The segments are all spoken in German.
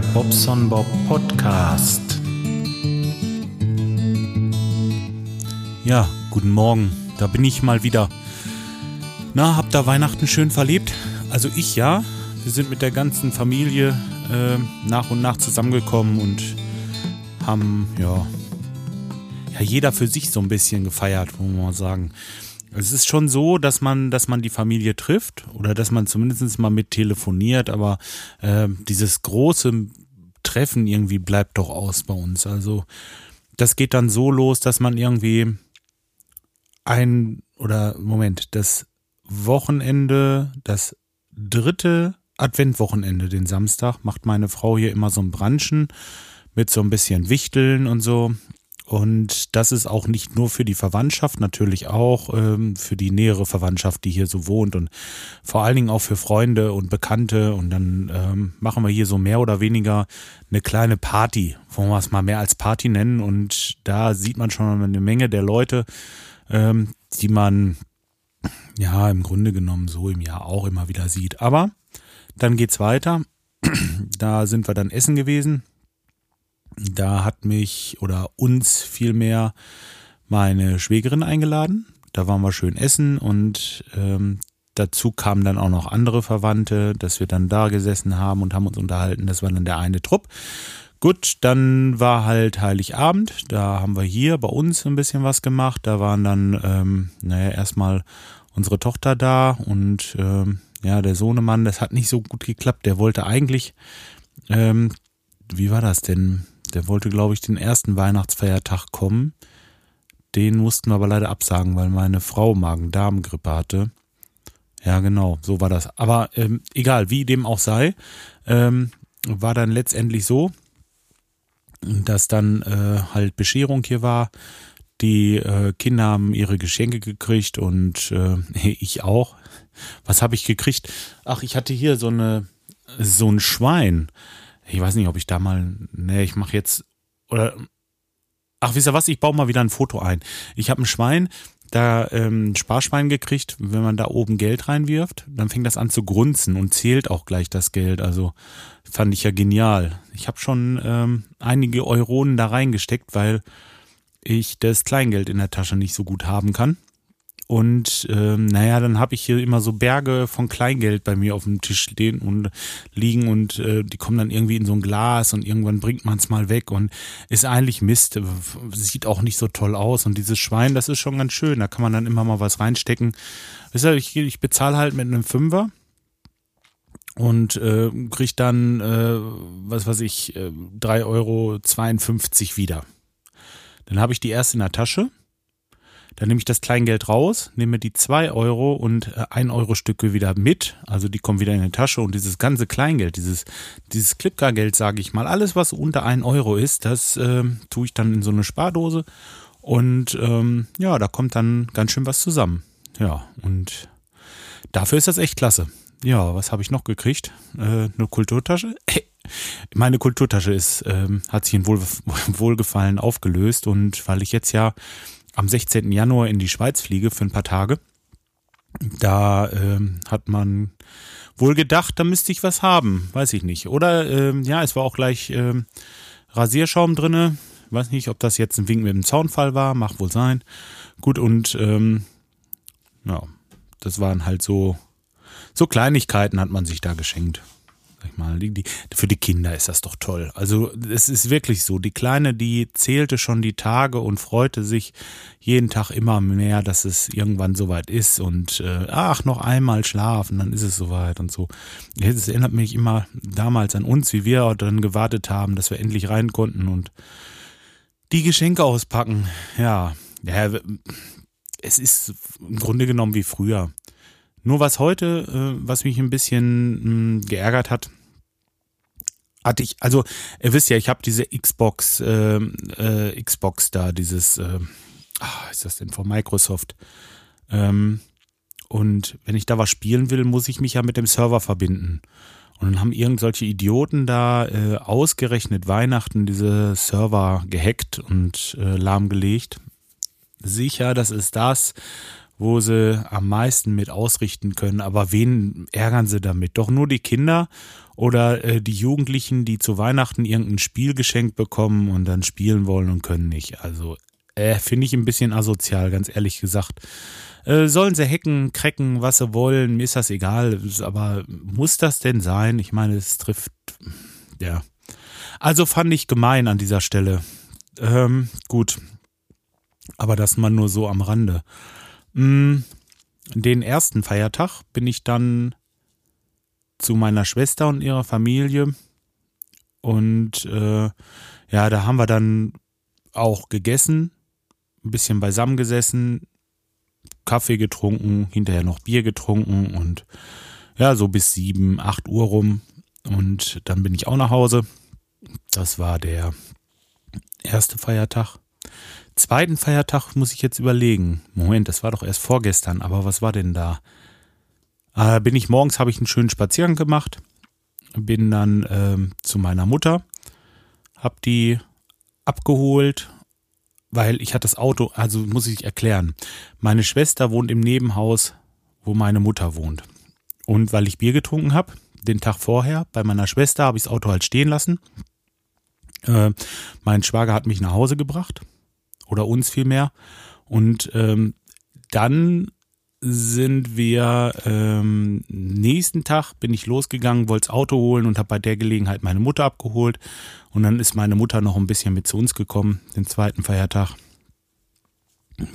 Bobson Bob Podcast. Ja, guten Morgen. Da bin ich mal wieder. Na, habt ihr Weihnachten schön verlebt? Also ich ja. Wir sind mit der ganzen Familie äh, nach und nach zusammengekommen und haben ja, ja jeder für sich so ein bisschen gefeiert, muss man mal sagen. Es ist schon so, dass man, dass man die Familie trifft oder dass man zumindest mal mit telefoniert, aber äh, dieses große Treffen irgendwie bleibt doch aus bei uns. Also das geht dann so los, dass man irgendwie ein oder Moment, das Wochenende, das dritte Adventwochenende, den Samstag, macht meine Frau hier immer so ein Branchen mit so ein bisschen Wichteln und so. Und das ist auch nicht nur für die Verwandtschaft, natürlich auch ähm, für die nähere Verwandtschaft, die hier so wohnt und vor allen Dingen auch für Freunde und Bekannte. Und dann ähm, machen wir hier so mehr oder weniger eine kleine Party, wollen wir es mal mehr als Party nennen. Und da sieht man schon eine Menge der Leute, ähm, die man ja im Grunde genommen so im Jahr auch immer wieder sieht. Aber dann geht's weiter. Da sind wir dann essen gewesen da hat mich oder uns vielmehr meine Schwägerin eingeladen. Da waren wir schön essen und ähm, dazu kamen dann auch noch andere Verwandte, dass wir dann da gesessen haben und haben uns unterhalten. Das war dann der eine Trupp. Gut, dann war halt Heiligabend. Da haben wir hier bei uns ein bisschen was gemacht. Da waren dann, ähm, naja, erstmal unsere Tochter da und ähm, ja, der Sohnemann, das hat nicht so gut geklappt. Der wollte eigentlich, ähm, wie war das denn? Der wollte, glaube ich, den ersten Weihnachtsfeiertag kommen. Den mussten wir aber leider absagen, weil meine Frau Magen-Darm-Grippe hatte. Ja, genau, so war das. Aber ähm, egal, wie dem auch sei, ähm, war dann letztendlich so, dass dann äh, halt Bescherung hier war. Die äh, Kinder haben ihre Geschenke gekriegt und äh, ich auch. Was habe ich gekriegt? Ach, ich hatte hier so eine so ein Schwein ich weiß nicht, ob ich da mal, nee, ich mache jetzt, oder, ach, wisst ihr was, ich baue mal wieder ein Foto ein. Ich habe ein Schwein, da ähm, Sparschwein gekriegt, wenn man da oben Geld reinwirft, dann fängt das an zu grunzen und zählt auch gleich das Geld. Also fand ich ja genial. Ich habe schon ähm, einige Euronen da reingesteckt, weil ich das Kleingeld in der Tasche nicht so gut haben kann. Und ähm, naja, dann habe ich hier immer so Berge von Kleingeld bei mir auf dem Tisch stehen und liegen und äh, die kommen dann irgendwie in so ein Glas und irgendwann bringt man es mal weg und ist eigentlich Mist. Sieht auch nicht so toll aus. Und dieses Schwein, das ist schon ganz schön. Da kann man dann immer mal was reinstecken. Ich, ich bezahle halt mit einem Fünfer und äh, krieg dann, äh, was weiß ich, äh, 3,52 Euro wieder. Dann habe ich die erst in der Tasche dann nehme ich das Kleingeld raus, nehme die zwei Euro und äh, ein Euro Stücke wieder mit. Also die kommen wieder in die Tasche und dieses ganze Kleingeld, dieses, dieses Klipka-Geld, sage ich mal, alles, was unter ein Euro ist, das äh, tue ich dann in so eine Spardose. Und ähm, ja, da kommt dann ganz schön was zusammen. Ja, und dafür ist das echt klasse. Ja, was habe ich noch gekriegt? Äh, eine Kulturtasche? Meine Kulturtasche ist, ähm, hat sich in Wohl, Wohlgefallen aufgelöst und weil ich jetzt ja am 16. Januar in die Schweiz fliege für ein paar Tage. Da ähm, hat man wohl gedacht, da müsste ich was haben, weiß ich nicht. Oder ähm, ja, es war auch gleich ähm, Rasierschaum drinne. Weiß nicht, ob das jetzt ein Wink mit dem Zaunfall war, macht wohl sein. Gut und ähm, ja, das waren halt so so Kleinigkeiten hat man sich da geschenkt sag ich mal, die, die, für die Kinder ist das doch toll. Also es ist wirklich so. Die Kleine, die zählte schon die Tage und freute sich jeden Tag immer mehr, dass es irgendwann soweit ist und äh, ach, noch einmal schlafen, dann ist es soweit und so. Es erinnert mich immer damals an uns, wie wir dann gewartet haben, dass wir endlich rein konnten und die Geschenke auspacken. Ja, ja es ist im Grunde genommen wie früher. Nur was heute, äh, was mich ein bisschen mh, hm, geärgert hat, hatte ich, also ihr wisst ja, ich habe diese Xbox, äh, äh, Xbox da, dieses, äh, ach, ist das denn von Microsoft? Ähm, und wenn ich da was spielen will, muss ich mich ja mit dem Server verbinden. Und dann haben irgendwelche Idioten da äh, ausgerechnet Weihnachten diese Server gehackt und äh, lahmgelegt. Sicher, das ist das, wo sie am meisten mit ausrichten können. Aber wen ärgern sie damit? Doch nur die Kinder Oder äh, die Jugendlichen, die zu Weihnachten irgendein Spiel geschenkt bekommen und dann spielen wollen und können nicht. Also äh, finde ich ein bisschen asozial, ganz ehrlich gesagt. Äh, sollen sie hacken, cracken, was sie wollen, mir ist das egal. Aber muss das denn sein? Ich meine, es trifft, ja. Also fand ich gemein an dieser Stelle. Ähm, gut. Aber das mal nur so am Rande. Mm, den ersten Feiertag bin ich dann zu meiner Schwester und ihrer Familie. Und äh, ja, da haben wir dann auch gegessen, ein bisschen beisammen gesessen, Kaffee getrunken, hinterher noch Bier getrunken und ja, so bis sieben, acht Uhr rum. Und dann bin ich auch nach Hause. Das war der erste Feiertag. Zweiten Feiertag muss ich jetzt überlegen. Moment, das war doch erst vorgestern, aber was war denn da? Äh, bin ich morgens, habe ich einen schönen Spaziergang gemacht, bin dann äh, zu meiner Mutter, habe die abgeholt, weil ich hatte das Auto, also muss ich erklären. Meine Schwester wohnt im Nebenhaus, wo meine Mutter wohnt. Und weil ich Bier getrunken habe, den Tag vorher, bei meiner Schwester habe ich das Auto halt stehen lassen. Äh, mein Schwager hat mich nach Hause gebracht. Oder uns vielmehr. Und ähm, dann sind wir ähm, nächsten Tag bin ich losgegangen, wollte das Auto holen und habe bei der Gelegenheit meine Mutter abgeholt. Und dann ist meine Mutter noch ein bisschen mit zu uns gekommen, den zweiten Feiertag.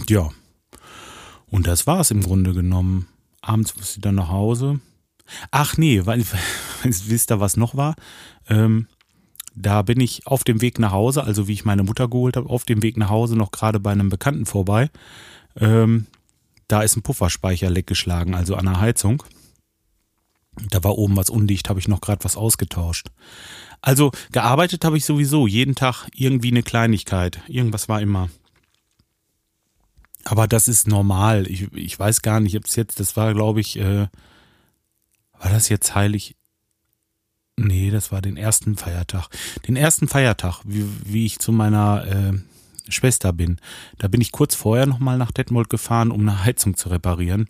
Ja. Und das war es im Grunde genommen. Abends musste ich dann nach Hause. Ach nee, weil, wisst ihr, was noch war? Ähm, da bin ich auf dem Weg nach Hause, also wie ich meine Mutter geholt habe, auf dem Weg nach Hause noch gerade bei einem Bekannten vorbei. Ähm, da ist ein Pufferspeicher leckgeschlagen, also an der Heizung. Da war oben was undicht, habe ich noch gerade was ausgetauscht. Also gearbeitet habe ich sowieso jeden Tag irgendwie eine Kleinigkeit. Irgendwas war immer. Aber das ist normal. Ich, ich weiß gar nicht, ob es jetzt, das war, glaube ich, äh, war das jetzt heilig? Nee, das war den ersten Feiertag. Den ersten Feiertag, wie, wie ich zu meiner äh, Schwester bin. Da bin ich kurz vorher nochmal nach Detmold gefahren, um eine Heizung zu reparieren,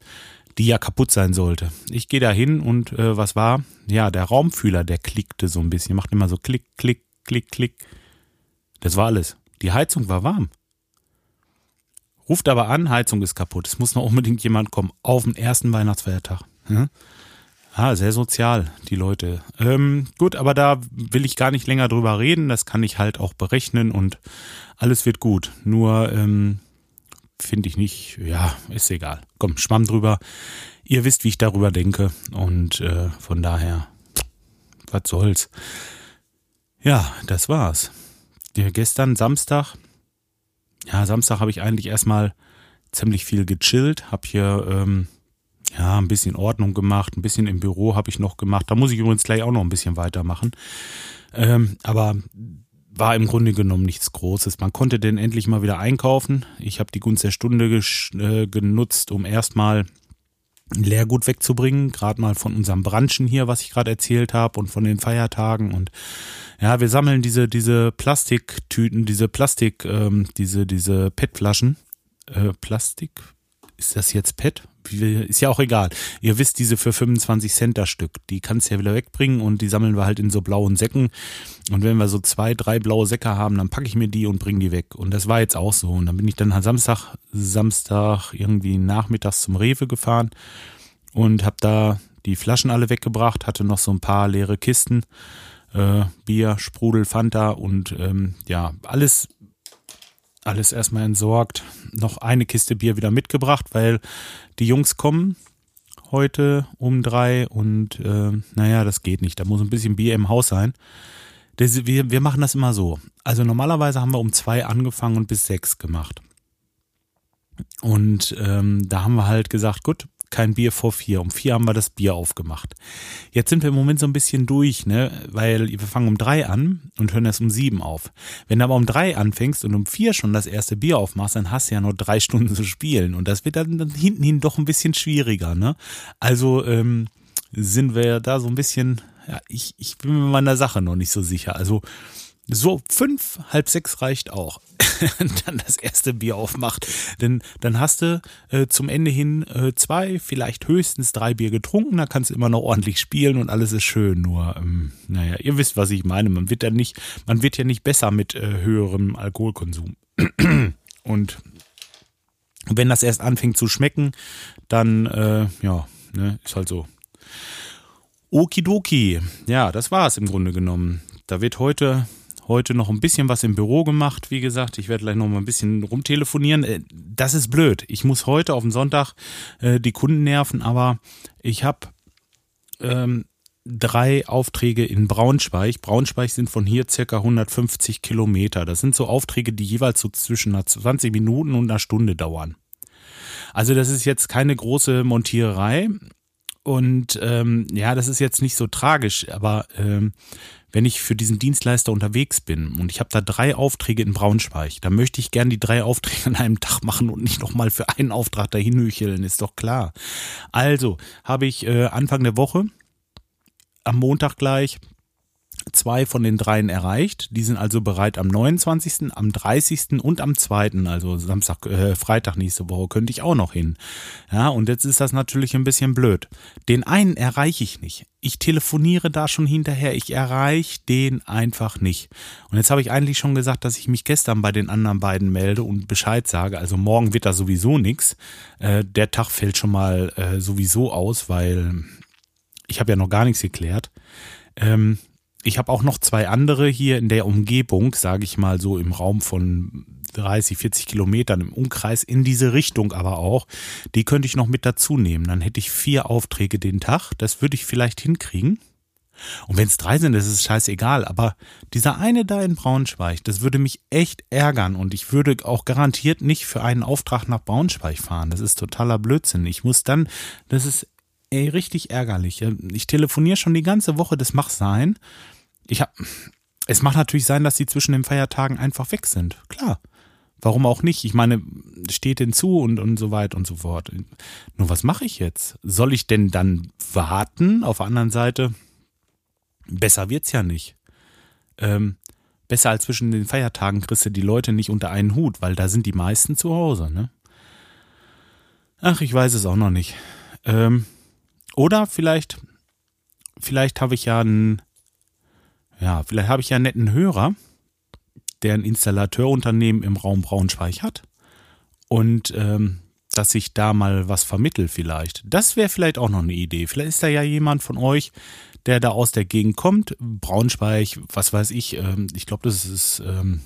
die ja kaputt sein sollte. Ich gehe da hin und äh, was war? Ja, der Raumfühler, der klickte so ein bisschen, macht immer so klick, klick, klick, klick. Das war alles. Die Heizung war warm. Ruft aber an, Heizung ist kaputt. Es muss noch unbedingt jemand kommen auf den ersten Weihnachtsfeiertag. Ja? Ah, sehr sozial, die Leute. Ähm, gut, aber da will ich gar nicht länger drüber reden. Das kann ich halt auch berechnen und alles wird gut. Nur ähm, finde ich nicht, ja, ist egal. Komm, schwamm drüber. Ihr wisst, wie ich darüber denke. Und äh, von daher, was soll's. Ja, das war's. Gestern Samstag, ja, Samstag habe ich eigentlich erstmal ziemlich viel gechillt, hab hier ähm, ja, ein bisschen Ordnung gemacht, ein bisschen im Büro habe ich noch gemacht. Da muss ich übrigens gleich auch noch ein bisschen weitermachen. Ähm, aber war im Grunde genommen nichts Großes. Man konnte denn endlich mal wieder einkaufen. Ich habe die Gunst der Stunde äh, genutzt, um erstmal Leergut wegzubringen, gerade mal von unserem Branchen hier, was ich gerade erzählt habe und von den Feiertagen und ja, wir sammeln diese diese Plastiktüten, diese Plastik, ähm, diese diese PET-Flaschen, äh, Plastik, ist das jetzt PET? Ist ja auch egal. Ihr wisst, diese für 25 Cent das Stück, die kannst du ja wieder wegbringen und die sammeln wir halt in so blauen Säcken. Und wenn wir so zwei, drei blaue Säcke haben, dann packe ich mir die und bringe die weg. Und das war jetzt auch so. Und dann bin ich dann halt Samstag, Samstag irgendwie nachmittags zum Rewe gefahren und habe da die Flaschen alle weggebracht, hatte noch so ein paar leere Kisten. Äh, Bier, Sprudel, Fanta und ähm, ja, alles alles erstmal entsorgt, noch eine Kiste Bier wieder mitgebracht, weil die Jungs kommen heute um drei und äh, naja, das geht nicht. Da muss ein bisschen Bier im Haus sein. Das, wir, wir machen das immer so. Also normalerweise haben wir um zwei angefangen und bis sechs gemacht. Und ähm, da haben wir halt gesagt, gut, kein Bier vor vier. Um vier haben wir das Bier aufgemacht. Jetzt sind wir im Moment so ein bisschen durch, ne? Weil wir fangen um drei an und hören erst um sieben auf. Wenn du aber um drei anfängst und um vier schon das erste Bier aufmachst, dann hast du ja nur drei Stunden zu spielen. Und das wird dann, dann hinten hin doch ein bisschen schwieriger, ne? Also ähm, sind wir da so ein bisschen, ja, ich, ich bin mir meiner Sache noch nicht so sicher. Also so fünf, halb sechs reicht auch. dann das erste Bier aufmacht. Denn dann hast du äh, zum Ende hin äh, zwei, vielleicht höchstens drei Bier getrunken, da kannst du immer noch ordentlich spielen und alles ist schön. Nur, ähm, naja, ihr wisst, was ich meine. Man wird ja nicht, man wird ja nicht besser mit äh, höherem Alkoholkonsum. und wenn das erst anfängt zu schmecken, dann, äh, ja, ne, ist halt so. Okidoki. Ja, das war es im Grunde genommen. Da wird heute heute noch ein bisschen was im Büro gemacht. Wie gesagt, ich werde gleich noch mal ein bisschen rumtelefonieren. Äh, das ist blöd. Ich muss heute auf den Sonntag äh, die Kunden nerven, aber ich habe ähm, drei Aufträge in Braunschweig. Braunschweig sind von hier circa 150 Kilometer. Das sind so Aufträge, die jeweils so zwischen 20 Minuten und einer Stunde dauern. Also das ist jetzt keine große Montiererei. Und ähm, ja, das ist jetzt nicht so tragisch, aber ähm, wenn ich für diesen Dienstleister unterwegs bin und ich habe da drei Aufträge in Braunschweig, dann möchte ich gern die drei Aufträge an einem Tag machen und nicht nochmal für einen Auftrag dahin hücheln, ist doch klar. Also habe ich äh, Anfang der Woche, am Montag gleich, zwei von den dreien erreicht. Die sind also bereit am 29., am 30. und am 2., also Samstag, äh, Freitag nächste Woche könnte ich auch noch hin. Ja, und jetzt ist das natürlich ein bisschen blöd. Den einen erreiche ich nicht. Ich telefoniere da schon hinterher. Ich erreiche den einfach nicht. Und jetzt habe ich eigentlich schon gesagt, dass ich mich gestern bei den anderen beiden melde und Bescheid sage. Also morgen wird da sowieso nichts. Äh, der Tag fällt schon mal äh, sowieso aus, weil ich habe ja noch gar nichts geklärt. Ähm, ich habe auch noch zwei andere hier in der Umgebung, sage ich mal so im Raum von 30, 40 Kilometern im Umkreis, in diese Richtung aber auch. Die könnte ich noch mit dazu nehmen. Dann hätte ich vier Aufträge den Tag. Das würde ich vielleicht hinkriegen. Und wenn es drei sind, ist scheißegal. Aber dieser eine da in Braunschweig, das würde mich echt ärgern. Und ich würde auch garantiert nicht für einen Auftrag nach Braunschweig fahren. Das ist totaler Blödsinn. Ich muss dann, das ist ey, richtig ärgerlich. Ich telefoniere schon die ganze Woche, das mag sein. Ich hab, es macht natürlich sein, dass sie zwischen den Feiertagen einfach weg sind. Klar. Warum auch nicht? Ich meine, steht denn zu und, und so weiter und so fort. Nur was mache ich jetzt? Soll ich denn dann warten? Auf der anderen Seite, besser wird's ja nicht. Ähm, besser als zwischen den Feiertagen kriegst du die Leute nicht unter einen Hut, weil da sind die meisten zu Hause, ne? Ach, ich weiß es auch noch nicht. Ähm, oder vielleicht, vielleicht habe ich ja einen, ja, vielleicht habe ich ja einen netten Hörer, der ein Installateurunternehmen im Raum Braunschweig hat und ähm, dass ich da mal was vermittel vielleicht. Das wäre vielleicht auch noch eine Idee. Vielleicht ist da ja jemand von euch, der da aus der Gegend kommt, Braunschweig, was weiß ich, ähm, ich glaube, das ist ähm,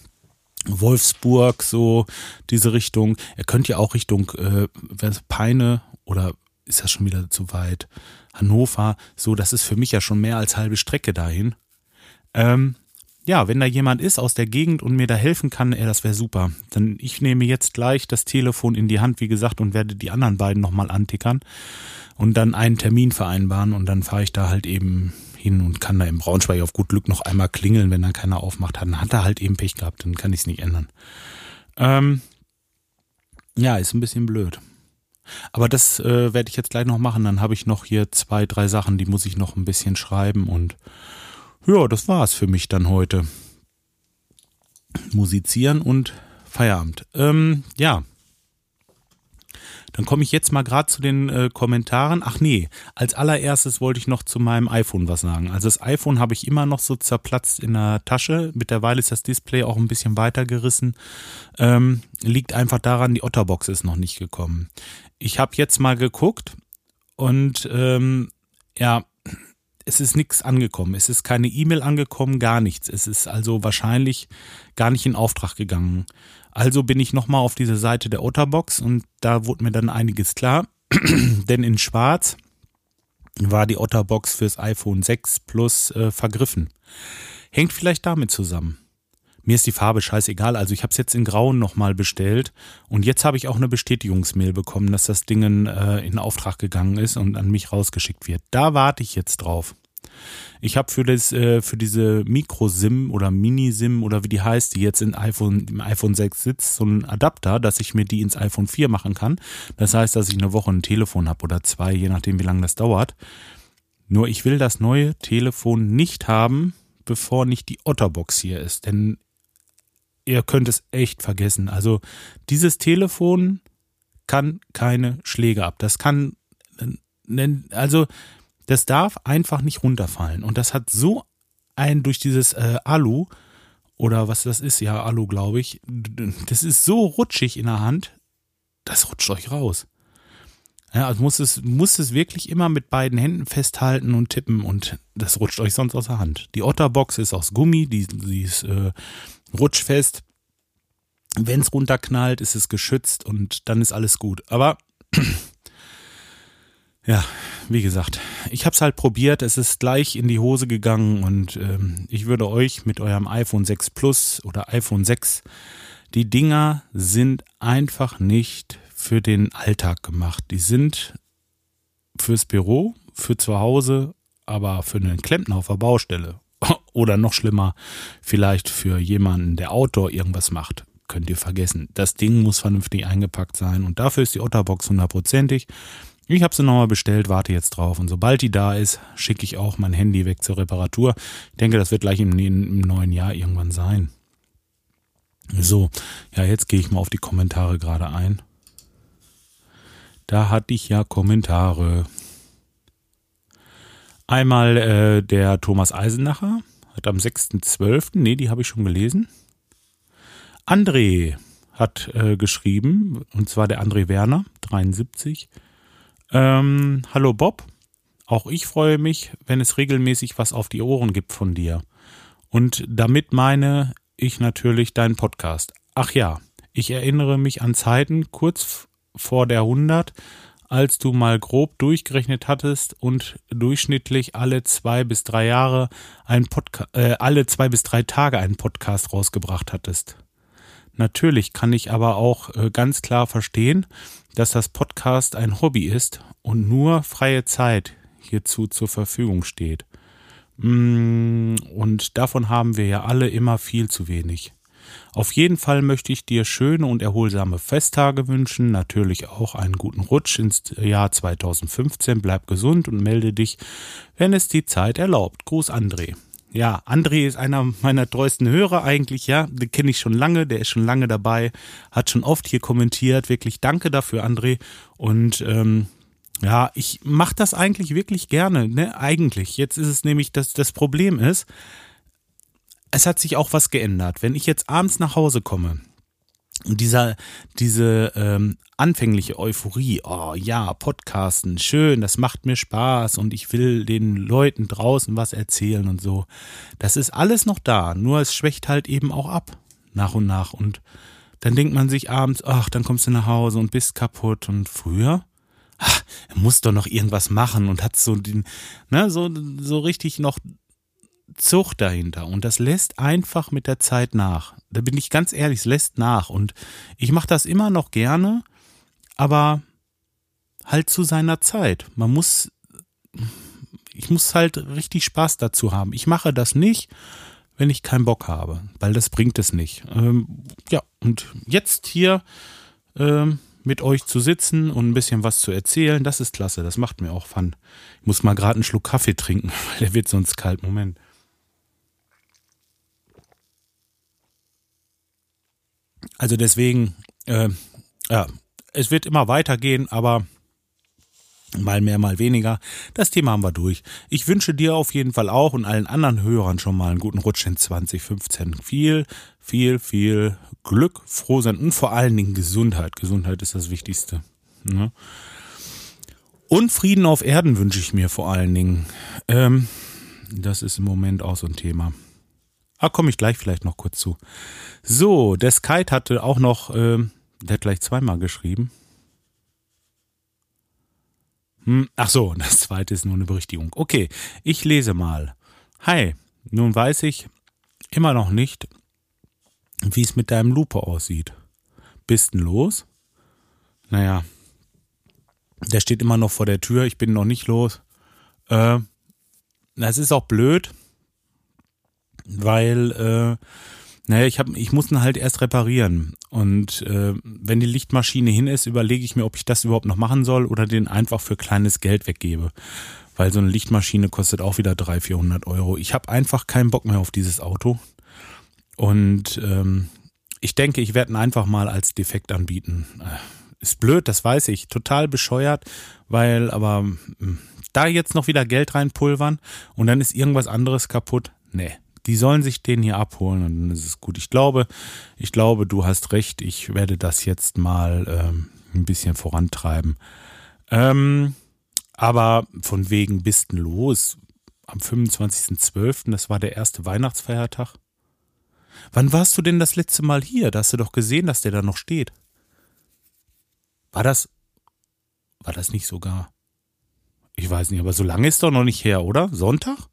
Wolfsburg, so diese Richtung. Er könnte ja auch Richtung äh, Peine oder ist das schon wieder zu weit. Hannover, so, das ist für mich ja schon mehr als halbe Strecke dahin. Ähm, ja, wenn da jemand ist aus der Gegend und mir da helfen kann, ey, das wäre super. Dann ich nehme jetzt gleich das Telefon in die Hand, wie gesagt, und werde die anderen beiden nochmal antickern und dann einen Termin vereinbaren und dann fahre ich da halt eben hin und kann da im Braunschweig auf gut Glück noch einmal klingeln, wenn da keiner aufmacht. Dann hat er halt eben Pech gehabt, dann kann ich es nicht ändern. Ähm, ja, ist ein bisschen blöd. Aber das äh, werde ich jetzt gleich noch machen. Dann habe ich noch hier zwei, drei Sachen, die muss ich noch ein bisschen schreiben. Und ja, das war's für mich dann heute. Musizieren und Feierabend. Ähm, ja, dann komme ich jetzt mal gerade zu den äh, Kommentaren. Ach nee, als allererstes wollte ich noch zu meinem iPhone was sagen. Also das iPhone habe ich immer noch so zerplatzt in der Tasche. Mittlerweile ist das Display auch ein bisschen weiter gerissen. Ähm, liegt einfach daran, die Otterbox ist noch nicht gekommen. Ich habe jetzt mal geguckt und ähm, ja, es ist nichts angekommen. Es ist keine E-Mail angekommen, gar nichts. Es ist also wahrscheinlich gar nicht in Auftrag gegangen. Also bin ich nochmal auf diese Seite der Otterbox und da wurde mir dann einiges klar. Denn in Schwarz war die Otterbox fürs iPhone 6 Plus äh, vergriffen. Hängt vielleicht damit zusammen. Mir ist die Farbe scheißegal, also ich habe es jetzt in Grauen nochmal bestellt und jetzt habe ich auch eine Bestätigungsmail bekommen, dass das Ding äh, in Auftrag gegangen ist und an mich rausgeschickt wird. Da warte ich jetzt drauf. Ich habe für das äh, für diese Micro-SIM oder Mini-SIM oder wie die heißt, die jetzt in iPhone, im iPhone 6 sitzt, so einen Adapter, dass ich mir die ins iPhone 4 machen kann. Das heißt, dass ich eine Woche ein Telefon habe oder zwei, je nachdem, wie lange das dauert. Nur ich will das neue Telefon nicht haben, bevor nicht die Otterbox hier ist. Denn ihr könnt es echt vergessen. Also dieses Telefon kann keine Schläge ab. Das kann, also das darf einfach nicht runterfallen. Und das hat so ein durch dieses äh, Alu oder was das ist, ja Alu glaube ich, das ist so rutschig in der Hand, das rutscht euch raus. Ja, also muss es, muss es wirklich immer mit beiden Händen festhalten und tippen und das rutscht euch sonst aus der Hand. Die Otterbox ist aus Gummi, die, die ist äh, rutschfest. Wenn es runterknallt, ist es geschützt und dann ist alles gut. Aber ja, wie gesagt, ich habe es halt probiert, es ist gleich in die Hose gegangen und ähm, ich würde euch mit eurem iPhone 6 Plus oder iPhone 6, die Dinger sind einfach nicht für den Alltag gemacht. Die sind fürs Büro, für zu Hause, aber für einen Klempner auf der Baustelle oder noch schlimmer, vielleicht für jemanden, der Outdoor irgendwas macht, könnt ihr vergessen. Das Ding muss vernünftig eingepackt sein und dafür ist die Otterbox hundertprozentig. Ich habe sie nochmal bestellt, warte jetzt drauf und sobald die da ist, schicke ich auch mein Handy weg zur Reparatur. Ich denke, das wird gleich im, im neuen Jahr irgendwann sein. So, ja, jetzt gehe ich mal auf die Kommentare gerade ein. Da hatte ich ja Kommentare. Einmal äh, der Thomas Eisenacher hat am 6.12., nee, die habe ich schon gelesen. André hat äh, geschrieben, und zwar der André Werner, 73. Ähm, Hallo Bob, auch ich freue mich, wenn es regelmäßig was auf die Ohren gibt von dir. Und damit meine ich natürlich deinen Podcast. Ach ja, ich erinnere mich an Zeiten kurz vor der 100, als du mal grob durchgerechnet hattest und durchschnittlich alle zwei bis drei Jahre einen Podcast, äh, alle zwei bis drei Tage einen Podcast rausgebracht hattest. Natürlich kann ich aber auch äh, ganz klar verstehen, dass das Podcast ein Hobby ist und nur freie Zeit hierzu zur Verfügung steht. Mm, und davon haben wir ja alle immer viel zu wenig. Auf jeden Fall möchte ich dir schöne und erholsame Festtage wünschen, natürlich auch einen guten Rutsch ins Jahr 2015. Bleib gesund und melde dich, wenn es die Zeit erlaubt. Gruß André. Ja, André ist einer meiner treuesten Hörer eigentlich, ja. Den kenne ich schon lange, der ist schon lange dabei, hat schon oft hier kommentiert. Wirklich danke dafür, André. Und ähm, ja, ich mache das eigentlich wirklich gerne, ne? Eigentlich. Jetzt ist es nämlich, dass das Problem ist, es hat sich auch was geändert. Wenn ich jetzt abends nach Hause komme und dieser, diese ähm, anfängliche Euphorie, oh ja, Podcasten, schön, das macht mir Spaß und ich will den Leuten draußen was erzählen und so. Das ist alles noch da, nur es schwächt halt eben auch ab, nach und nach. Und dann denkt man sich abends, ach, dann kommst du nach Hause und bist kaputt. Und früher, ach, er muss doch noch irgendwas machen und hat so den, ne, so, so richtig noch Zucht dahinter und das lässt einfach mit der Zeit nach. Da bin ich ganz ehrlich, es lässt nach und ich mache das immer noch gerne, aber halt zu seiner Zeit. Man muss, ich muss halt richtig Spaß dazu haben. Ich mache das nicht, wenn ich keinen Bock habe, weil das bringt es nicht. Ähm, ja, und jetzt hier ähm, mit euch zu sitzen und ein bisschen was zu erzählen, das ist klasse. Das macht mir auch Fun. Ich muss mal gerade einen Schluck Kaffee trinken, weil der wird sonst kalt. Moment. Also deswegen, äh, ja, es wird immer weitergehen, aber mal mehr, mal weniger. Das Thema haben wir durch. Ich wünsche dir auf jeden Fall auch und allen anderen Hörern schon mal einen guten Rutsch in 2015. Viel, viel, viel Glück, froh sein und vor allen Dingen Gesundheit. Gesundheit ist das Wichtigste. Ne? Und Frieden auf Erden wünsche ich mir vor allen Dingen. Ähm, das ist im Moment auch so ein Thema. Ah, komme ich gleich vielleicht noch kurz zu. So, der Skype hatte auch noch, äh, der hat gleich zweimal geschrieben. Hm, ach so, das zweite ist nur eine Berichtigung. Okay, ich lese mal. Hi, nun weiß ich immer noch nicht, wie es mit deinem Lupe aussieht. Bist du los? Naja, der steht immer noch vor der Tür, ich bin noch nicht los. Äh, das ist auch blöd weil äh, naja, ich, hab, ich muss ihn halt erst reparieren. Und äh, wenn die Lichtmaschine hin ist, überlege ich mir, ob ich das überhaupt noch machen soll oder den einfach für kleines Geld weggebe. Weil so eine Lichtmaschine kostet auch wieder 300, 400 Euro. Ich habe einfach keinen Bock mehr auf dieses Auto. Und ähm, ich denke, ich werde ihn einfach mal als defekt anbieten. Äh, ist blöd, das weiß ich. Total bescheuert, weil aber hm, da jetzt noch wieder Geld reinpulvern und dann ist irgendwas anderes kaputt. Nee, die sollen sich den hier abholen und dann ist es gut. Ich glaube, ich glaube, du hast recht. Ich werde das jetzt mal ähm, ein bisschen vorantreiben. Ähm, aber von wegen bist du los am 25.12., das war der erste Weihnachtsfeiertag. Wann warst du denn das letzte Mal hier? Da hast du doch gesehen, dass der da noch steht. War das, war das nicht sogar? Ich weiß nicht, aber so lange ist doch noch nicht her, oder? Sonntag?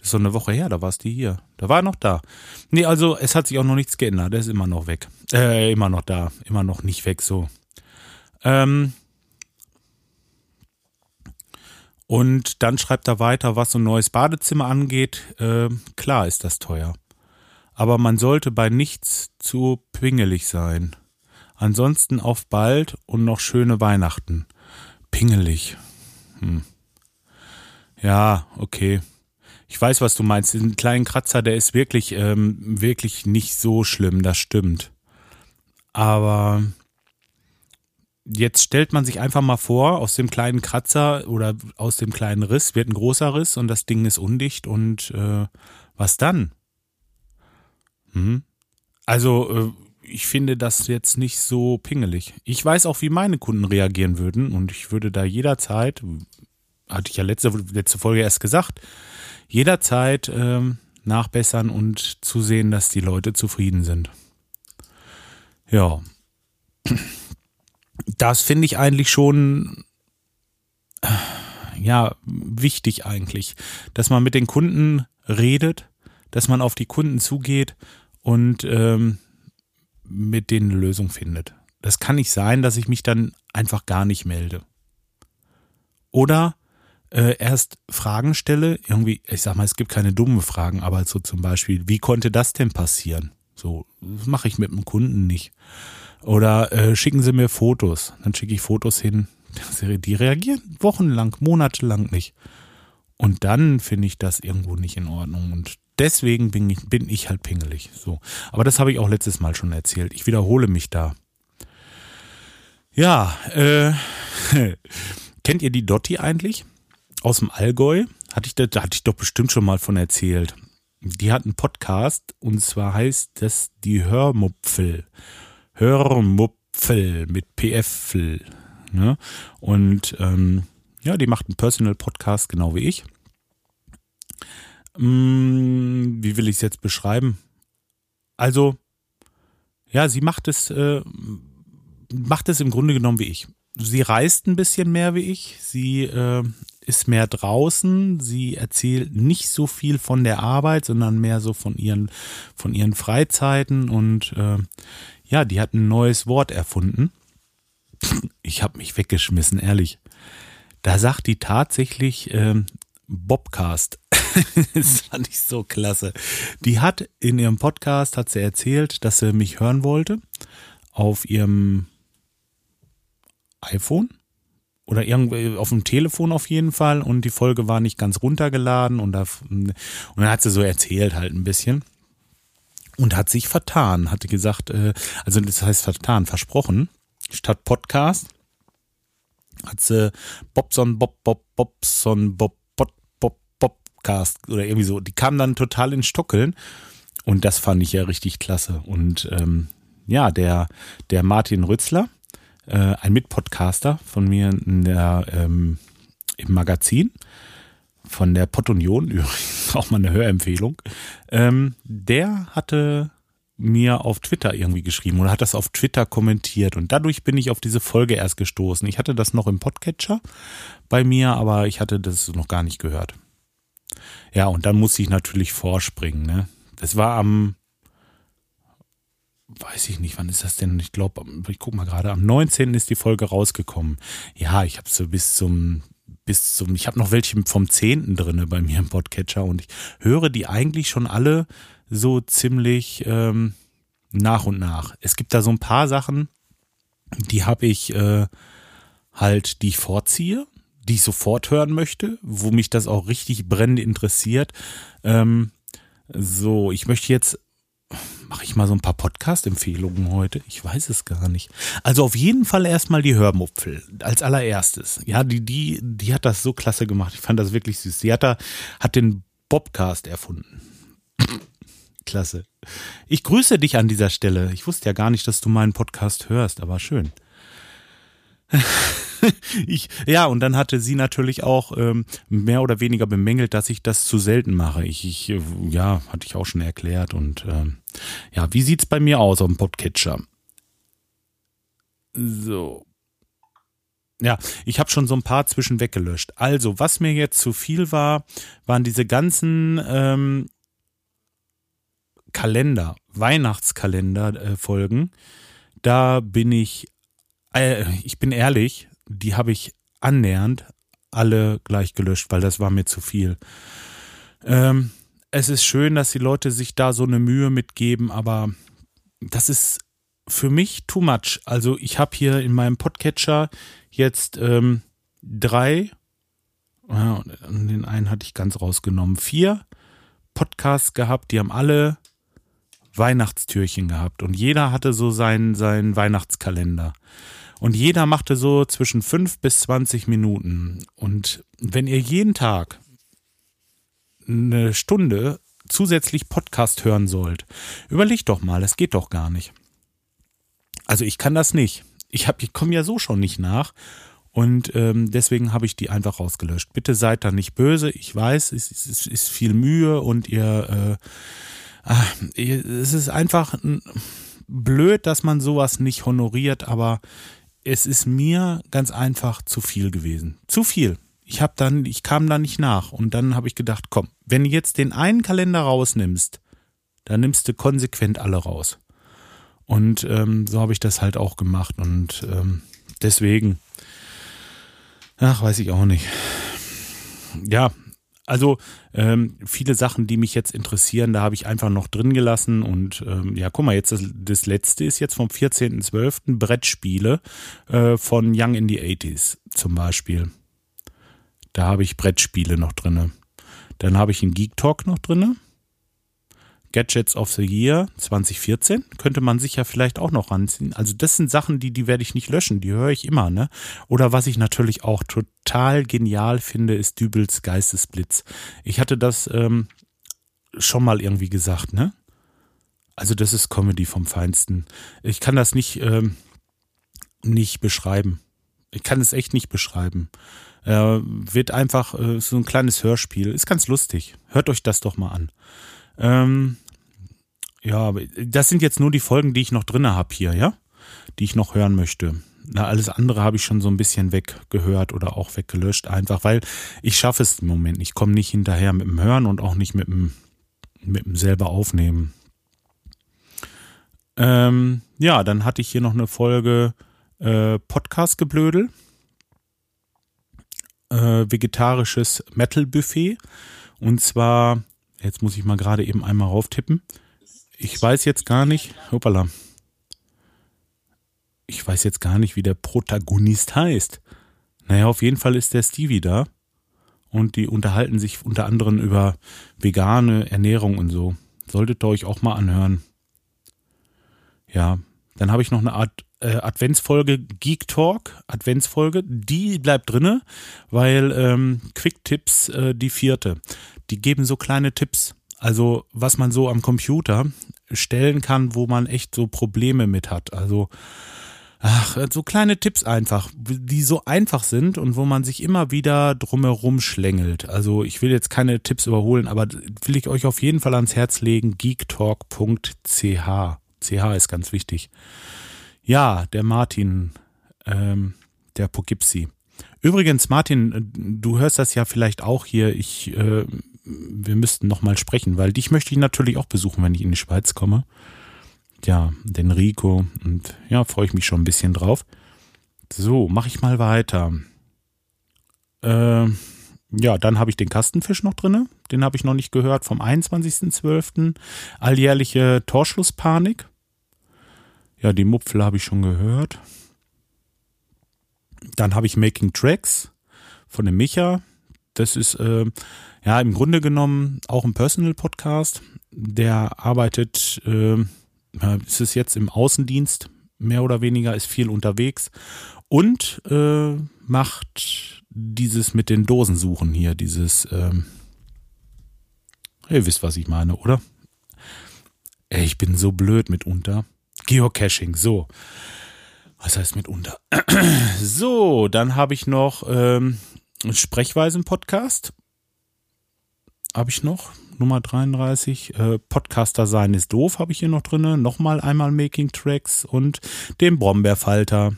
Ist so eine Woche her, da warst du hier. Da war er noch da. Nee, also es hat sich auch noch nichts geändert. Der ist immer noch weg. Äh, immer noch da. Immer noch nicht weg, so. Ähm, und dann schreibt er weiter, was so ein neues Badezimmer angeht. Äh, klar ist das teuer. Aber man sollte bei nichts zu pingelig sein. Ansonsten auf bald und noch schöne Weihnachten. Pingelig. Hm. Ja, okay. Ich weiß, was du meinst. Diesen kleinen Kratzer, der ist wirklich, ähm, wirklich nicht so schlimm, das stimmt. Aber jetzt stellt man sich einfach mal vor, aus dem kleinen Kratzer oder aus dem kleinen Riss wird ein großer Riss und das Ding ist undicht und äh, was dann? Hm? Also äh, ich finde das jetzt nicht so pingelig. Ich weiß auch, wie meine Kunden reagieren würden und ich würde da jederzeit, hatte ich ja letzte, letzte Folge erst gesagt, jederzeit ähm, nachbessern und zusehen, dass die Leute zufrieden sind. Ja das finde ich eigentlich schon ja wichtig eigentlich, dass man mit den Kunden redet, dass man auf die Kunden zugeht und ähm, mit denen eine Lösung findet. Das kann nicht sein, dass ich mich dann einfach gar nicht melde. Oder äh, erst Fragen stelle, irgendwie, ich sag mal, es gibt keine dummen Fragen, aber so zum Beispiel, wie konnte das denn passieren? So, das mache ich mit dem Kunden nicht. Oder äh, schicken Sie mir Fotos. Dann schicke ich Fotos hin. Die reagieren wochenlang, monatelang nicht. Und dann finde ich das irgendwo nicht in Ordnung. Und deswegen bin ich, bin ich halt pingelig. So. Aber das habe ich auch letztes Mal schon erzählt. Ich wiederhole mich da. Ja, äh, kennt ihr die Dotti eigentlich? Aus dem Allgäu? Hatte ich, da hatte ich doch bestimmt schon mal von erzählt. Die hat einen Podcast und zwar heißt das die Hörmupfel. Hörmupfel mit PF. Ne? Und ähm, ja, die macht einen Personal Podcast, genau wie ich. Hm, wie will ich es jetzt beschreiben? Also, ja, sie macht es, äh, macht es im Grunde genommen wie ich. Sie reist ein bisschen mehr wie ich. Sie äh, ist mehr draußen. Sie erzählt nicht so viel von der Arbeit, sondern mehr so von ihren, von ihren Freizeiten und äh, ja, die hat ein neues Wort erfunden. Ich habe mich weggeschmissen, ehrlich. Da sagt die tatsächlich ähm, Bobcast. das fand ich so klasse. Die hat in ihrem Podcast hat sie erzählt, dass sie mich hören wollte auf ihrem iPhone oder irgendwie auf dem Telefon auf jeden Fall. Und die Folge war nicht ganz runtergeladen. Und, da, und dann hat sie so erzählt halt ein bisschen. Und hat sich vertan, hatte gesagt, äh, also das heißt vertan, versprochen, statt Podcast hat sie Bobson Bob Bob Bobson Bob Bob Bob Bobcast oder irgendwie so. Die kam dann total in Stockeln und das fand ich ja richtig klasse. Und ähm, ja, der der Martin Rützler, äh, ein Mitpodcaster von mir in der, ähm, im Magazin, von der Pottunion, übrigens auch mal eine Hörempfehlung, ähm, der hatte mir auf Twitter irgendwie geschrieben oder hat das auf Twitter kommentiert und dadurch bin ich auf diese Folge erst gestoßen. Ich hatte das noch im Podcatcher bei mir, aber ich hatte das noch gar nicht gehört. Ja, und dann musste ich natürlich vorspringen. Ne? Das war am, weiß ich nicht, wann ist das denn? Ich glaube, ich guck mal gerade, am 19. ist die Folge rausgekommen. Ja, ich habe so bis zum bis zum, ich habe noch welche vom 10. drinne bei mir im Podcatcher und ich höre die eigentlich schon alle so ziemlich ähm, nach und nach. Es gibt da so ein paar Sachen, die habe ich äh, halt, die ich vorziehe, die ich sofort hören möchte, wo mich das auch richtig brennend interessiert. Ähm, so, ich möchte jetzt Mache ich mal so ein paar Podcast-Empfehlungen heute? Ich weiß es gar nicht. Also auf jeden Fall erstmal die Hörmupfel als allererstes. Ja, die, die, die hat das so klasse gemacht. Ich fand das wirklich süß. Sie hat da, hat den Bobcast erfunden. klasse. Ich grüße dich an dieser Stelle. Ich wusste ja gar nicht, dass du meinen Podcast hörst, aber schön. ich, ja, und dann hatte sie natürlich auch ähm, mehr oder weniger bemängelt, dass ich das zu selten mache. Ich, ich ja, hatte ich auch schon erklärt. Und ähm, ja, wie sieht's bei mir aus auf dem Podcatcher? So. Ja, ich habe schon so ein paar zwischen weggelöscht. Also, was mir jetzt zu viel war, waren diese ganzen ähm, Kalender, Weihnachtskalender-Folgen. Äh, da bin ich, äh, ich bin ehrlich, die habe ich annähernd alle gleich gelöscht, weil das war mir zu viel. Ähm, es ist schön, dass die Leute sich da so eine Mühe mitgeben, aber das ist für mich too much. Also ich habe hier in meinem Podcatcher jetzt ähm, drei, ja, den einen hatte ich ganz rausgenommen, vier Podcasts gehabt, die haben alle Weihnachtstürchen gehabt und jeder hatte so seinen, seinen Weihnachtskalender. Und jeder machte so zwischen fünf bis zwanzig Minuten. Und wenn ihr jeden Tag eine Stunde zusätzlich Podcast hören sollt, überlegt doch mal, es geht doch gar nicht. Also ich kann das nicht. Ich, ich komme ja so schon nicht nach. Und ähm, deswegen habe ich die einfach rausgelöscht. Bitte seid da nicht böse. Ich weiß, es, es, ist viel Mühe und ihr, äh, ach, es ist einfach blöd, dass man sowas nicht honoriert, aber es ist mir ganz einfach zu viel gewesen. Zu viel. Ich habe dann, ich kam da nicht nach und dann habe ich gedacht, komm, wenn du jetzt den einen Kalender rausnimmst, dann nimmst du konsequent alle raus. Und ähm, so habe ich das halt auch gemacht und ähm, deswegen, ach, weiß ich auch nicht. Ja, also ähm, viele Sachen, die mich jetzt interessieren, da habe ich einfach noch drin gelassen. Und ähm, ja, guck mal, jetzt das, das letzte ist jetzt vom 14.12. Brettspiele äh, von Young in the 80s zum Beispiel. Da habe ich Brettspiele noch drin. Dann habe ich einen Geek Talk noch drin. Gadgets of the Year 2014 könnte man sich ja vielleicht auch noch ranziehen. Also das sind Sachen, die, die werde ich nicht löschen, die höre ich immer, ne? Oder was ich natürlich auch total genial finde, ist Dübels Geistesblitz. Ich hatte das ähm, schon mal irgendwie gesagt, ne? Also das ist Comedy vom Feinsten. Ich kann das nicht, ähm, nicht beschreiben. Ich kann es echt nicht beschreiben. Äh, wird einfach äh, so ein kleines Hörspiel. Ist ganz lustig. Hört euch das doch mal an. Ähm, ja, das sind jetzt nur die Folgen, die ich noch drinne habe hier, ja? Die ich noch hören möchte. Na, alles andere habe ich schon so ein bisschen weggehört oder auch weggelöscht, einfach weil ich schaffe es im Moment nicht. Ich komme nicht hinterher mit dem Hören und auch nicht mit dem, mit dem selber aufnehmen. Ähm, ja, dann hatte ich hier noch eine Folge äh, Podcast-Geblödel. Äh, vegetarisches Metal-Buffet. Und zwar Jetzt muss ich mal gerade eben einmal rauftippen. Ich weiß jetzt gar nicht. Hoppala. Ich weiß jetzt gar nicht, wie der Protagonist heißt. Naja, auf jeden Fall ist der Stevie da. Und die unterhalten sich unter anderem über vegane Ernährung und so. Solltet ihr euch auch mal anhören. Ja, dann habe ich noch eine Art äh, Adventsfolge Geek Talk, Adventsfolge, die bleibt drinne, weil ähm, Quick Tips äh, die vierte die geben so kleine Tipps. Also was man so am Computer stellen kann, wo man echt so Probleme mit hat. Also ach, so kleine Tipps einfach, die so einfach sind und wo man sich immer wieder drumherum schlängelt. Also ich will jetzt keine Tipps überholen, aber will ich euch auf jeden Fall ans Herz legen, geektalk.ch. CH ist ganz wichtig. Ja, der Martin, ähm, der Poughkeepsie. Übrigens, Martin, du hörst das ja vielleicht auch hier. Ich äh, wir müssten nochmal sprechen, weil dich möchte ich natürlich auch besuchen, wenn ich in die Schweiz komme. Ja, den Rico und ja, freue ich mich schon ein bisschen drauf. So, mache ich mal weiter. Äh, ja, dann habe ich den Kastenfisch noch drinne. Den habe ich noch nicht gehört vom 21.12. Alljährliche Torschlusspanik. Ja, die Mupfel habe ich schon gehört. Dann habe ich Making Tracks von dem Micha. Das ist äh, ja, im Grunde genommen auch ein Personal-Podcast. der arbeitet, äh, ist es jetzt im Außendienst, mehr oder weniger, ist viel unterwegs und äh, macht dieses mit den Dosen suchen hier, dieses, ähm, ihr wisst, was ich meine, oder? Ey, ich bin so blöd mitunter. Geocaching, so. Was heißt mitunter? so, dann habe ich noch ähm, Sprechweisen-Podcast. Habe ich noch. Nummer 33. Äh, Podcaster sein ist doof, habe ich hier noch drin. Nochmal einmal Making Tracks und den Brombeerfalter.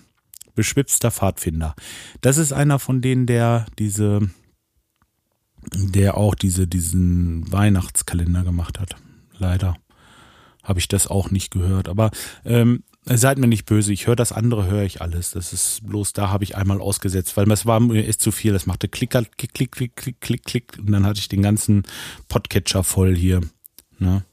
Beschwipster Pfadfinder. Das ist einer von denen, der diese, der auch diese, diesen Weihnachtskalender gemacht hat. Leider habe ich das auch nicht gehört. Aber ähm, seid mir nicht böse, ich höre das andere, höre ich alles. Das ist bloß, da habe ich einmal ausgesetzt, weil es war mir ist zu viel. Das machte klick, klick, klick, klick, klick, klick, klick. Und dann hatte ich den ganzen Podcatcher voll hier. Ne?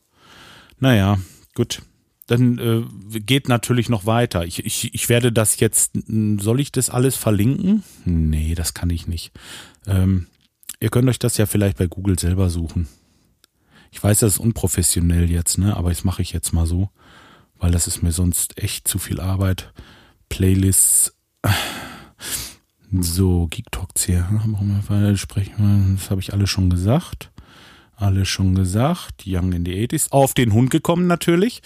Naja, gut. Dann äh, geht natürlich noch weiter. Ich, ich, ich werde das jetzt, soll ich das alles verlinken? Nee, das kann ich nicht. Ähm, ihr könnt euch das ja vielleicht bei Google selber suchen. Ich weiß, das ist unprofessionell jetzt, ne? Aber das mache ich jetzt mal so, weil das ist mir sonst echt zu viel Arbeit. Playlists. So, Geek Talks hier. Sprechen. Das habe ich alles schon gesagt. Alles schon gesagt. Young in the 80s. Auf den Hund gekommen natürlich.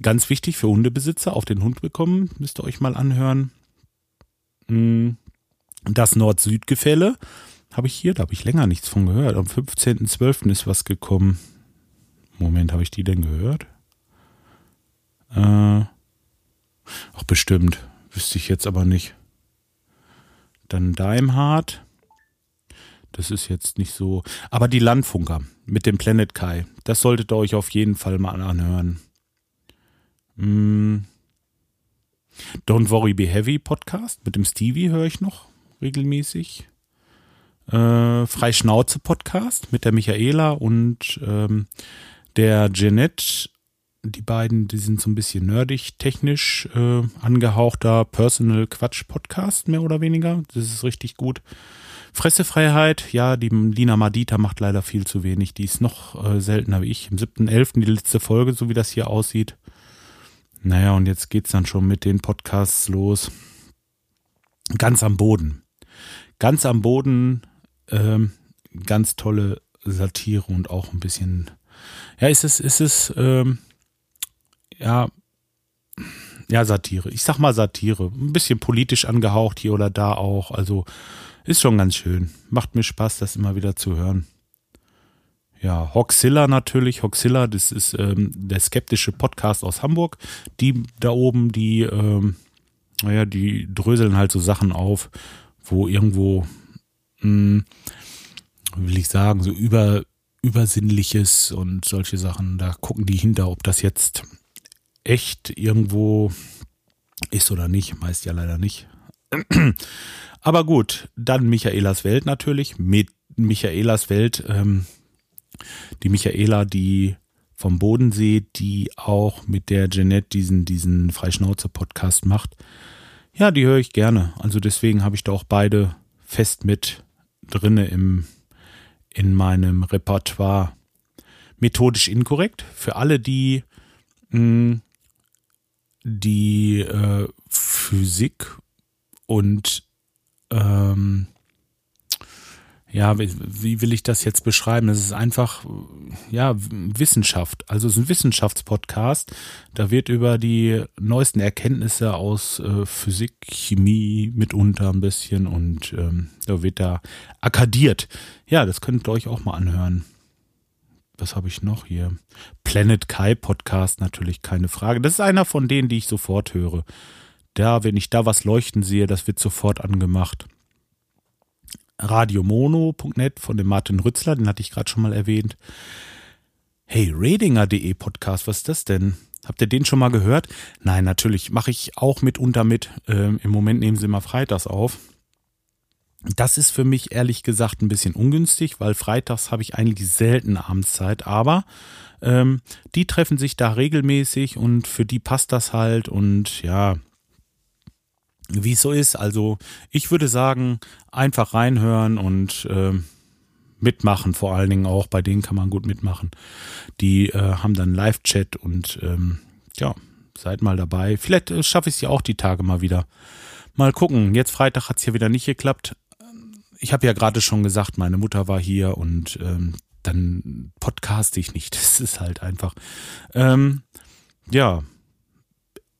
Ganz wichtig für Hundebesitzer. Auf den Hund gekommen. Müsst ihr euch mal anhören. Hm. Das Nord-Süd-Gefälle habe ich hier. Da habe ich länger nichts von gehört. Am 15.12. ist was gekommen. Moment, habe ich die denn gehört? Äh, ach, bestimmt. Wüsste ich jetzt aber nicht. Dann Daimhardt. Das ist jetzt nicht so. Aber die Landfunker mit dem Planet Kai, das solltet ihr euch auf jeden Fall mal anhören. Mm. Don't Worry Be Heavy Podcast mit dem Stevie höre ich noch regelmäßig. Äh, Freischnauze Podcast mit der Michaela und ähm, der Jeanette, die beiden, die sind so ein bisschen nerdig, technisch äh, angehauchter Personal Quatsch Podcast, mehr oder weniger. Das ist richtig gut. Fressefreiheit, ja, die Lina Madita macht leider viel zu wenig. Die ist noch äh, seltener wie ich. Im 7.11. die letzte Folge, so wie das hier aussieht. Naja, und jetzt geht's dann schon mit den Podcasts los. Ganz am Boden. Ganz am Boden, ähm, ganz tolle Satire und auch ein bisschen ja, ist es, ist es, ähm, ja, ja, Satire. Ich sag mal Satire. Ein bisschen politisch angehaucht hier oder da auch. Also ist schon ganz schön. Macht mir Spaß, das immer wieder zu hören. Ja, Hoxilla natürlich. Hoxilla, das ist ähm, der skeptische Podcast aus Hamburg. Die da oben, die, ähm, naja, die dröseln halt so Sachen auf, wo irgendwo, mh, hm, will ich sagen, so über, Übersinnliches und solche Sachen. Da gucken die hinter, ob das jetzt echt irgendwo ist oder nicht. Meist ja leider nicht. Aber gut, dann Michaelas Welt natürlich. Mit Michaelas Welt, ähm, die Michaela, die vom Bodensee, die auch mit der Jeanette diesen, diesen Freischnauze-Podcast macht. Ja, die höre ich gerne. Also deswegen habe ich da auch beide fest mit drinne im in meinem Repertoire methodisch inkorrekt. Für alle, die mh, hm, die äh, Physik und ähm, ja, wie, will ich das jetzt beschreiben? Das ist einfach, ja, Wissenschaft. Also es ist ein Wissenschaftspodcast. Da wird über die neuesten Erkenntnisse aus äh, Physik, Chemie mitunter ein bisschen und ähm, da wird da akkadiert. Ja, das könnt ihr euch auch mal anhören. Was habe ich noch hier? Planet Kai Podcast, natürlich keine Frage. Das ist einer von denen, die ich sofort höre. Da, wenn ich da was leuchten sehe, das wird sofort angemacht radiomono.net von dem Martin Rützler, den hatte ich gerade schon mal erwähnt. Hey, Radinger.de Podcast, was ist das denn? Habt ihr den schon mal gehört? Nein, natürlich mache ich auch mitunter mit. Ähm, Im Moment nehmen sie immer freitags auf. Das ist für mich ehrlich gesagt ein bisschen ungünstig, weil freitags habe ich eigentlich selten Abendszeit, aber ähm, die treffen sich da regelmäßig und für die passt das halt und ja, wie es so ist. Also ich würde sagen, einfach reinhören und äh, mitmachen, vor allen Dingen auch, bei denen kann man gut mitmachen. Die äh, haben dann Live-Chat und ähm, ja, seid mal dabei. Vielleicht äh, schaffe ich es ja auch die Tage mal wieder. Mal gucken. Jetzt Freitag hat es hier wieder nicht geklappt. Ich habe ja gerade schon gesagt, meine Mutter war hier und ähm, dann podcaste ich nicht. Das ist halt einfach. Ähm, ja,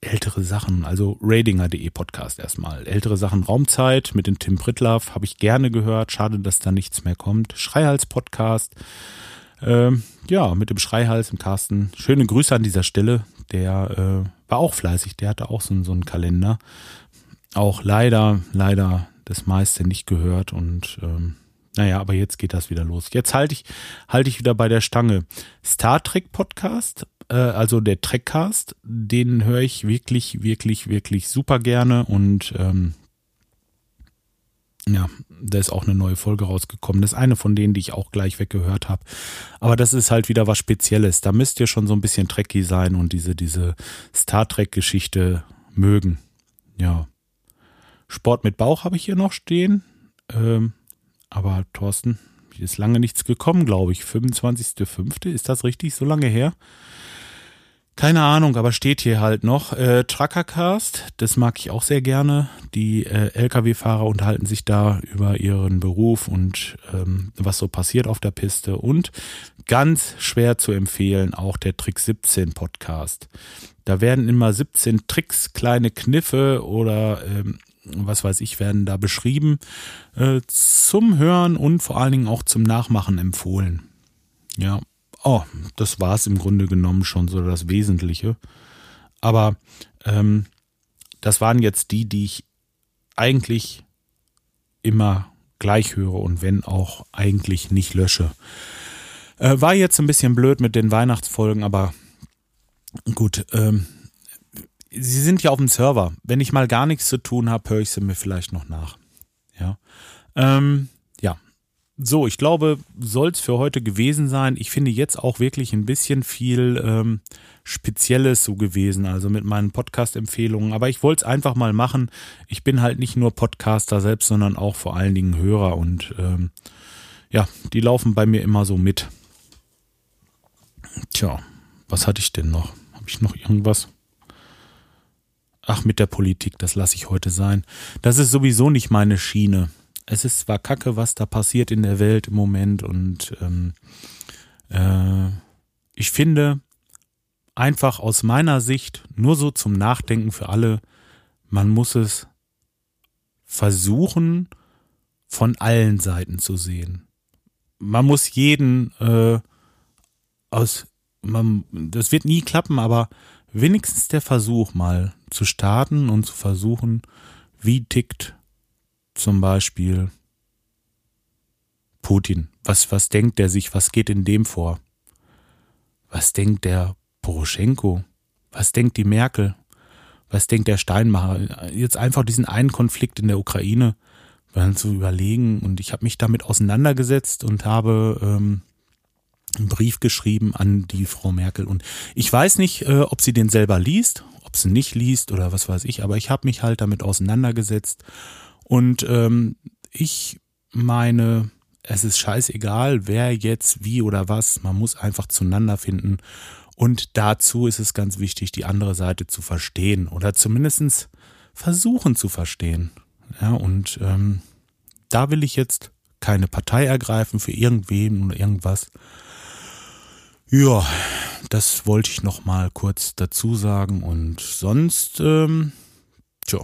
ältere Sachen, also radinger.de Podcast erstmal. Ältere Sachen Raumzeit mit dem Tim Pritlaff habe ich gerne gehört. Schade, dass da nichts mehr kommt. Schreihals Podcast. Ähm, ja, mit dem Schreihals im Carsten. Schöne Grüße an dieser Stelle. Der äh, war auch fleißig. Der hatte auch so, so einen Kalender. Auch leider, leider das meiste nicht gehört und ähm, naja, aber jetzt geht das wieder los. Jetzt halte ich, halte ich wieder bei der Stange. Star Trek Podcast äh, also der Trackcast, den höre ich wirklich, wirklich, wirklich super gerne und ähm, ja, da ist auch eine neue Folge rausgekommen. Das ist eine von denen, die ich auch gleich weggehört habe. Aber das ist halt wieder was Spezielles. Da müsst ihr schon so ein bisschen Trekkie sein und diese, diese Star Trek-Geschichte mögen. Ja. Sport mit Bauch habe ich hier noch stehen. Ähm, aber Thorsten, hier ist lange nichts gekommen, glaube ich. 25.05. Ist das richtig? So lange her? Keine Ahnung, aber steht hier halt noch. Äh, Truckercast, das mag ich auch sehr gerne. Die äh, Lkw-Fahrer unterhalten sich da über ihren Beruf und ähm, was so passiert auf der Piste. Und ganz schwer zu empfehlen, auch der Trick 17 Podcast. Da werden immer 17 Tricks, kleine Kniffe oder ähm, was weiß ich, werden da beschrieben, äh, zum Hören und vor allen Dingen auch zum Nachmachen empfohlen. Ja, Oh, das war es im Grunde genommen schon so das Wesentliche. Aber ähm, das waren jetzt die, die ich eigentlich immer gleich höre und wenn auch eigentlich nicht lösche. Äh, war jetzt ein bisschen blöd mit den Weihnachtsfolgen, aber gut. Ähm, sie sind ja auf dem Server. Wenn ich mal gar nichts zu tun habe, höre ich sie mir vielleicht noch nach. Ja. Ähm, so, ich glaube, soll es für heute gewesen sein. Ich finde jetzt auch wirklich ein bisschen viel ähm, Spezielles so gewesen, also mit meinen Podcast-Empfehlungen. Aber ich wollte es einfach mal machen. Ich bin halt nicht nur Podcaster selbst, sondern auch vor allen Dingen Hörer und ähm, ja, die laufen bei mir immer so mit. Tja, was hatte ich denn noch? Habe ich noch irgendwas? Ach, mit der Politik, das lasse ich heute sein. Das ist sowieso nicht meine Schiene es ist zwar kacke, was da passiert in der Welt im Moment und ähm, äh, ich finde einfach aus meiner Sicht nur so zum Nachdenken für alle, man muss es versuchen von allen Seiten zu sehen. Man muss jeden äh, aus, man, das wird nie klappen, aber wenigstens der Versuch mal zu starten und zu versuchen, wie tickt zum Beispiel Putin. Was, was denkt der sich? Was geht in dem vor? Was denkt der Poroschenko? Was denkt die Merkel? Was denkt der Steinmacher? Jetzt einfach diesen einen Konflikt in der Ukraine zu überlegen. Und ich habe mich damit auseinandergesetzt und habe ähm, einen Brief geschrieben an die Frau Merkel. Und ich weiß nicht, äh, ob sie den selber liest, ob sie nicht liest oder was weiß ich, aber ich habe mich halt damit auseinandergesetzt und ähm, ich meine, es ist scheißegal, wer jetzt wie oder was, man muss einfach zueinander finden. Und dazu ist es ganz wichtig, die andere Seite zu verstehen oder zumindest versuchen zu verstehen. Ja, und ähm, da will ich jetzt keine Partei ergreifen für irgendwen oder irgendwas. Ja, das wollte ich noch mal kurz dazu sagen und sonst, ähm, tja,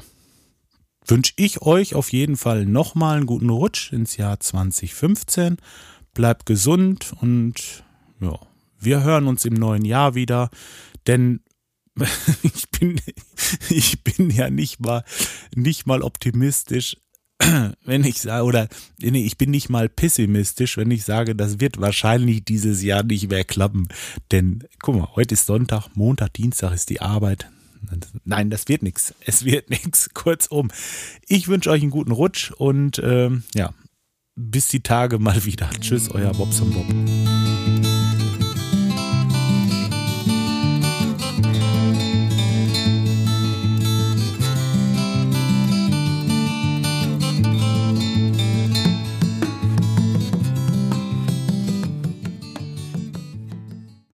wünsche ich euch auf jeden Fall nochmal einen guten Rutsch ins Jahr 2015. Bleibt gesund und ja, wir hören uns im neuen Jahr wieder, denn ich bin, ich bin ja nicht mal, nicht mal optimistisch, wenn ich sage, oder nee, ich bin nicht mal pessimistisch, wenn ich sage, das wird wahrscheinlich dieses Jahr nicht mehr klappen. Denn guck mal, heute ist Sonntag, Montag, Dienstag ist die Arbeit. Nein, das wird nichts. Es wird nichts. Kurzum, ich wünsche euch einen guten Rutsch und ähm, ja, bis die Tage mal wieder. Tschüss, euer Bobson Bob.